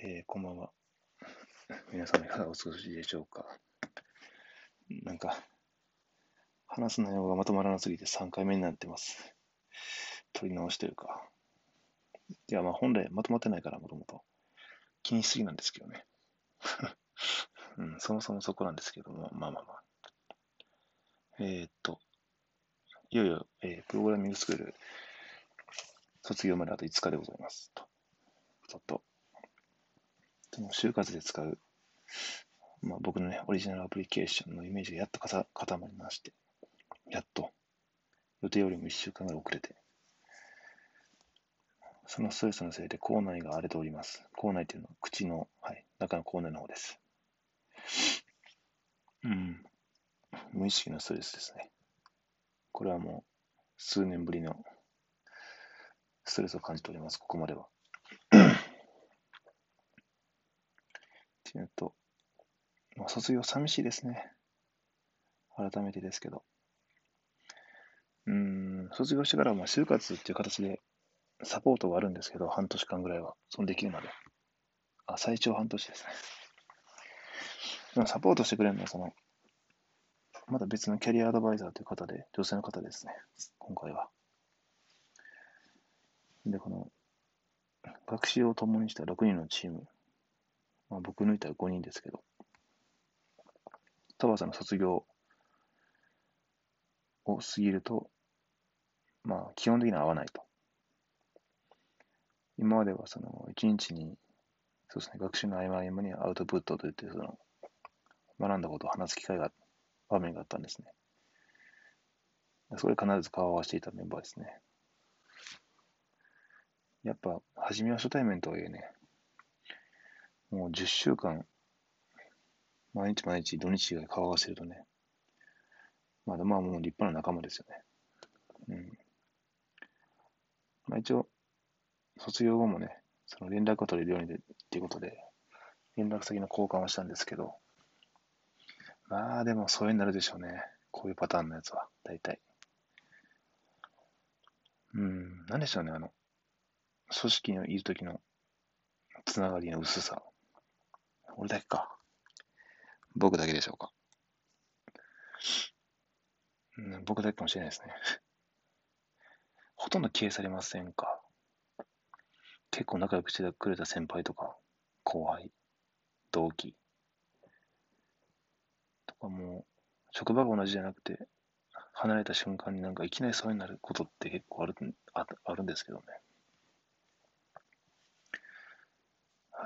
えー、こんばんは。皆さんいかがお過ごしでしょうか。なんか、話す内容がまとまらなすぎて3回目になってます。取り直しというか。いや、まあ本来まとまってないから、もともと。気にしすぎなんですけどね。うん、そもそもそこなんですけども、まあまあまあ。えー、っと、いよいよ、えー、プログラミングスクール卒業まであと5日でございます。と。ちょっとその就活で使う、まあ、僕のね、オリジナルアプリケーションのイメージがやっと固まりまして、やっと、予定よりも1週間ぐらい遅れて、そのストレスのせいで口内が荒れております。口内っていうのは口の、はい、中の口内の方です。うん。無意識のストレスですね。これはもう数年ぶりのストレスを感じております、ここまでは。っていうと、まあ、卒業寂しいですね。改めてですけど。うん、卒業してからはまあ就活っていう形でサポートがあるんですけど、半年間ぐらいは、そのできるまで。あ、最長半年ですね。でもサポートしてくれるのは、その、まだ別のキャリアアドバイザーという方で、女性の方ですね、今回は。で、この、学習を共にした6人のチームまあ、僕抜いたら5人ですけど、田畑さんの卒業を過ぎると、まあ、基本的には合わないと。今まではその、1日に、そうですね、学習の合間合間にアウトプットといって、その、学んだことを話す機会が、場面があったんですね。それ必ず顔を合わせていたメンバーですね。やっぱ、初めは初対面とはいえね、もう10週間、毎日毎日土日以外顔合わせるとね、まだまあもう立派な仲間ですよね。うん。まあ一応、卒業後もね、その連絡を取れるようにでっていうことで、連絡先の交換をしたんですけど、まあでもそういうになるでしょうね。こういうパターンのやつは、大体。うん、なんでしょうね、あの、組織にいるときのつながりの薄さ。俺だけか。僕だけでしょうか。うん、僕だけかもしれないですね。ほとんど消えされませんか結構仲良くしてくれた先輩とか、後輩、同期とかも、職場が同じじゃなくて、離れた瞬間になんかいきなりそうになることって結構あるああるんですけどね。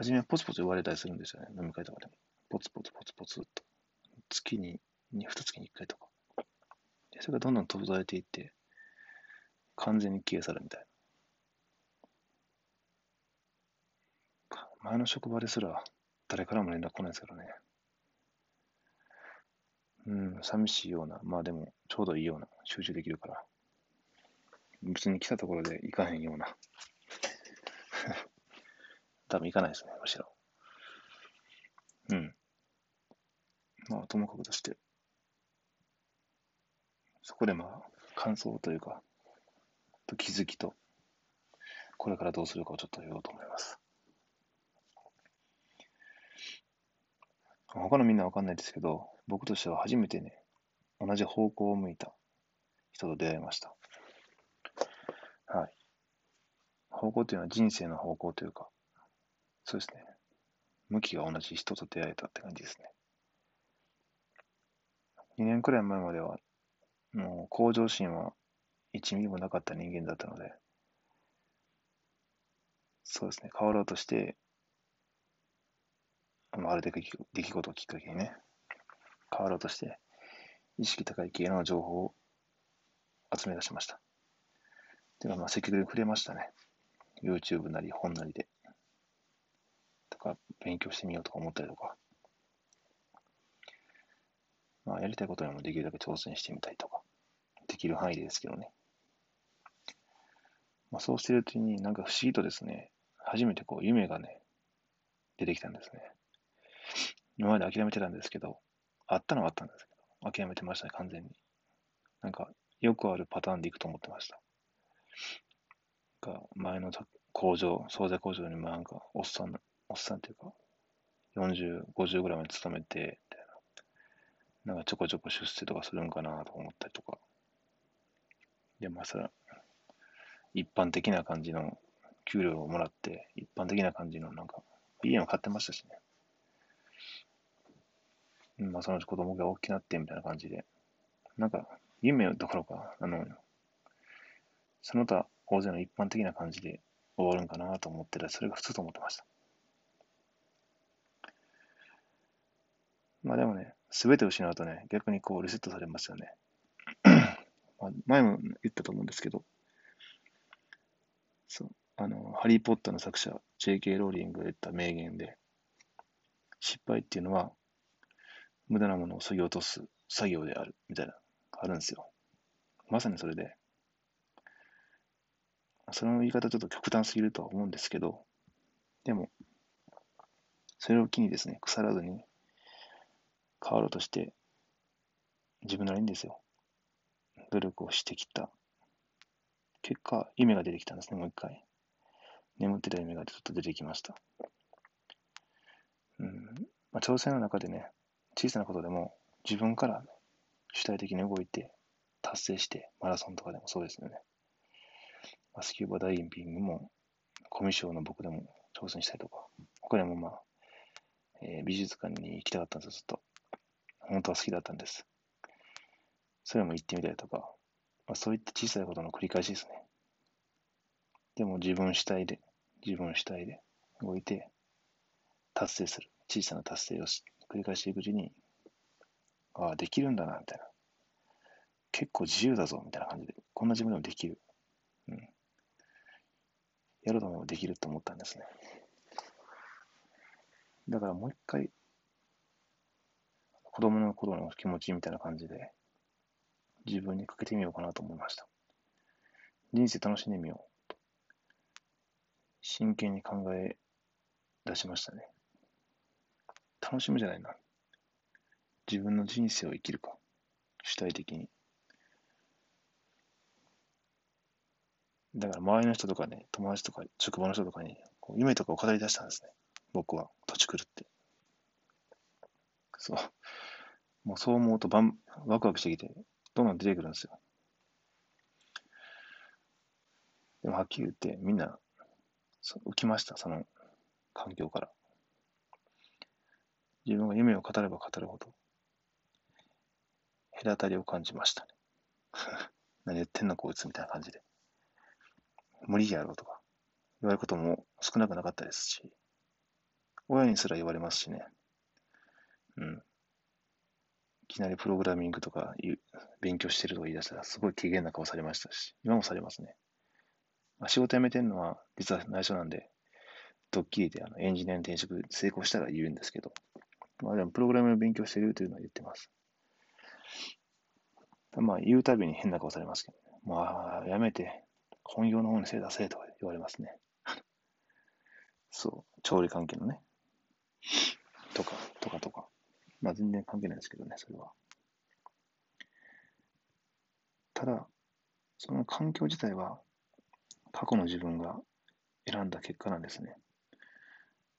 初めはポツポツ言われたりするんですよね。飲み会とかでも。ポツポツポツポツと。月に、二月に一回とか。それがどんどん途絶えていって、完全に消え去るみたいな。前の職場ですら、誰からも連絡来ないですからね。うん、寂しいような、まあでも、ちょうどいいような、集中できるから。別に来たところで行かへんような。多分行かないですね、むしろ。うん。まあ、ともかくとして、そこでまあ、感想というか、と気づきと、これからどうするかをちょっと言おうと思います。他のみんなわかんないですけど、僕としては初めてね、同じ方向を向いた人と出会いました。はい。方向というのは人生の方向というか、そうですね。向きが同じ人と出会えたって感じですね。2年くらい前までは、もう向上心は1ミリもなかった人間だったので、そうですね、変わろうとして、ある出来事をきっかけにね、変わろうとして、意識高い系の情報を集め出しました。てか、まあ、積極的に触れましたね。YouTube なり本なりで。か勉強してみようとか思ったりとか、まあ、やりたいことにもできるだけ挑戦してみたいとか、できる範囲ですけどね。まあ、そうしてるうちになんか不思議とですね、初めてこう夢がね、出てきたんですね。今まで諦めてたんですけど、あったのはあったんですけど、諦めてましたね、完全に。なんか、よくあるパターンでいくと思ってました。が前の工場、惣菜工場にもなんか、おっさんおっさんというか、40、50ぐらいまで勤めて、みたいな。なんかちょこちょこ出世とかするんかなと思ったりとか。で、まあそれ、一般的な感じの給料をもらって、一般的な感じのなんか、家も買ってましたしね。まあそのうち子供が大きくなってみたいな感じで、なんか、夢どころか、あの、その他大勢の一般的な感じで終わるんかなと思ってたそれが普通と思ってました。まあでもね、すべてを失うとね、逆にこうリセットされますよね。まあ、前も言ったと思うんですけど、そう、あの、ハリー・ポッターの作者、J.K. ローリングが言った名言で、失敗っていうのは、無駄なものを削ぎ落とす作業である、みたいな、あるんですよ。まさにそれで、その言い方ちょっと極端すぎるとは思うんですけど、でも、それを機にですね、腐らずに変わろうとして、自分なりにですよ、努力をしてきた。結果、夢が出てきたんですね、もう一回。眠ってた夢がちょっと出てきました。うんまあ、挑戦の中でね、小さなことでも自分から、主体的に動いて達成して、マラソンとかでもそうですよね。まあスキューバダイビングも、コミュ障の僕でも挑戦したりとか、他にもまあ、えー、美術館に行きたかったんですよ、ずっと。本当は好きだったんです。それも行ってみたりとか、まあ、そういった小さいことの繰り返しですね。でも自分主体で、自分主体で動いて達成する。小さな達成を繰り返していくうちに、ああ、できるんだな、みたいな。結構自由だぞ、みたいな感じで、こんな自分でもできる。うん。やるともできると思ったんですね。だからもう一回、子供の頃の気持ちみたいな感じで、自分にかけてみようかなと思いました。人生楽しんでみようと。真剣に考え出しましたね。楽しむじゃないな。自分の人生を生きるか。主体的に。だから周りの人とかね、友達とか、職場の人とかに、こう夢とかを語り出したんですね。僕は、土地狂って。そう。もうそう思うとバン、ワクワクしてきて、どんどん出てくるんですよ。でもはっきり言って、みんな、浮きました、その環境から。自分が夢を語れば語るほど、隔たりを感じましたね。何言ってんのこいつみたいな感じで。無理やろうとか言われることも少なくなかったですし、親にすら言われますしね。うん。いきなりプログラミングとか勉強してるとか言い出したらすごい機嫌な顔されましたし、今もされますね。まあ、仕事辞めてるのは実は内緒なんで、ドッキリであのエンジニアに転職成功したら言うんですけど、まあでもプログラミング勉強してるというのは言ってます。まあ言うたびに変な顔されますけど、ね、まあやめて本業の方にせい出せとか言われますね。そう、調理関係のね。とか、とかとか。まあ全然関係ないですけどね、それは。ただ、その環境自体は過去の自分が選んだ結果なんですね。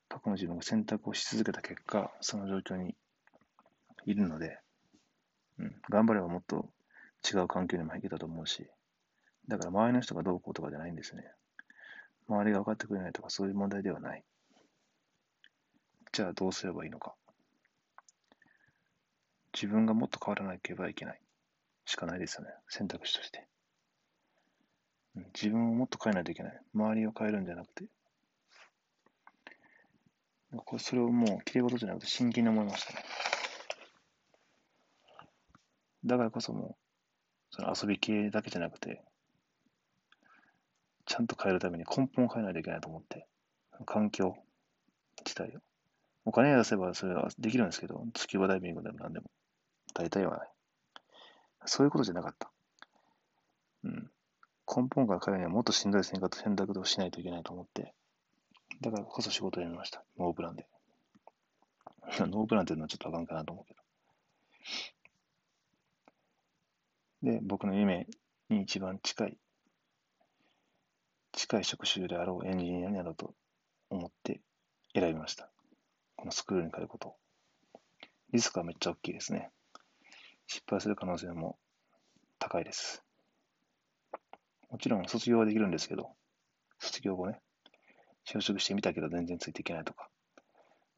過去の自分が選択をし続けた結果、その状況にいるので、うん、頑張ればもっと違う環境にもいけたと思うし、だから周りの人がどうこうとかじゃないんですね。周りが分かってくれないとかそういう問題ではない。じゃあどうすればいいのか。自分がもっと変わらなければいけない。しかないですよね。選択肢として。自分をもっと変えないといけない。周りを変えるんじゃなくて。これそれをもう、きれい事じゃなくて真剣に思いましたね。だからこそもう、その遊び系だけじゃなくて、ちゃんと変えるために根本を変えないといけないと思って、環境自体を。お金出せばそれはできるんですけど、スキューバダイビングでも何でも。大体はない。そういうことじゃなかった。うん。根本から変えるにはもっとしんどい選択選択をしないといけないと思って、だからこそ仕事を辞めました。ノープランで。ノープランっていうのはちょっとあかんかなと思うけど。で、僕の夢に一番近い近い職種であろうエンジニアになろうと思って選びました。このスクールに通うこと。リスクはめっちゃ大きいですね。失敗する可能性も高いです。もちろん卒業はできるんですけど、卒業後ね、就職してみたけど全然ついていけないとか、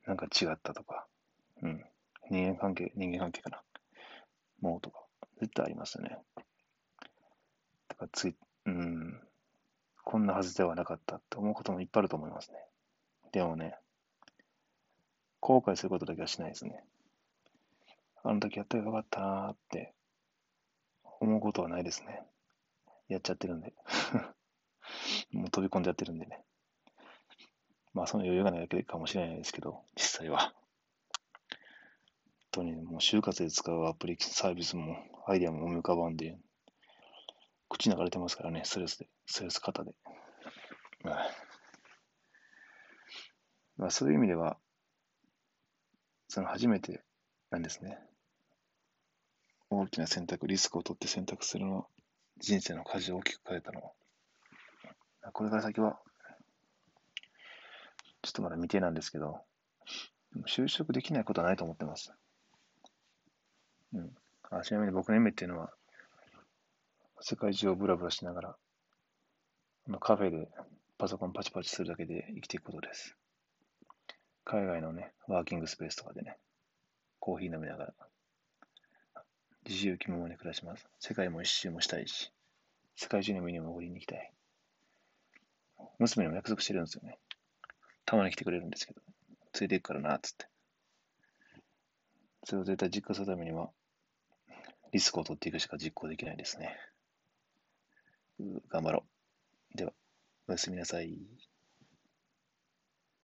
なんか違ったとか、うん。人間関係、人間関係かな。もうとか、絶対ありますよね。だからつい、うん、こんなはずではなかったって思うこともいっぱいあると思いますね。でもね、後悔することだけはしないですね。あの時やったらよかったなーって思うことはないですね。やっちゃってるんで。もう飛び込んでやってるんでね。まあその余裕がないだけかもしれないですけど、実際は。本当にもう就活で使うアプリサービスもアイデアも思い浮かばんで、口流れてますからね、ストレスで、ストレス型で。まあ、そういう意味では、その初めてなんですね。大きな選択、リスクを取って選択するの、人生の舵を大きく変えたのは。これから先は、ちょっとまだ未定なんですけど、就職できないことはないと思ってます。うん。あちなみに僕の夢っていうのは、世界中をブラブラしながら、のカフェでパソコンパチパチするだけで生きていくことです。海外のね、ワーキングスペースとかでね、コーヒー飲みながら、自由気ままに暮らします。世界も一周もしたいし、世界中にもに潜りに行きたい。娘にも約束してるんですよね。たまに来てくれるんですけど、ついていくからな、つって。それを絶対実行するためには、リスクを取っていくしか実行できないですね。頑張ろう。では、おやすみなさい。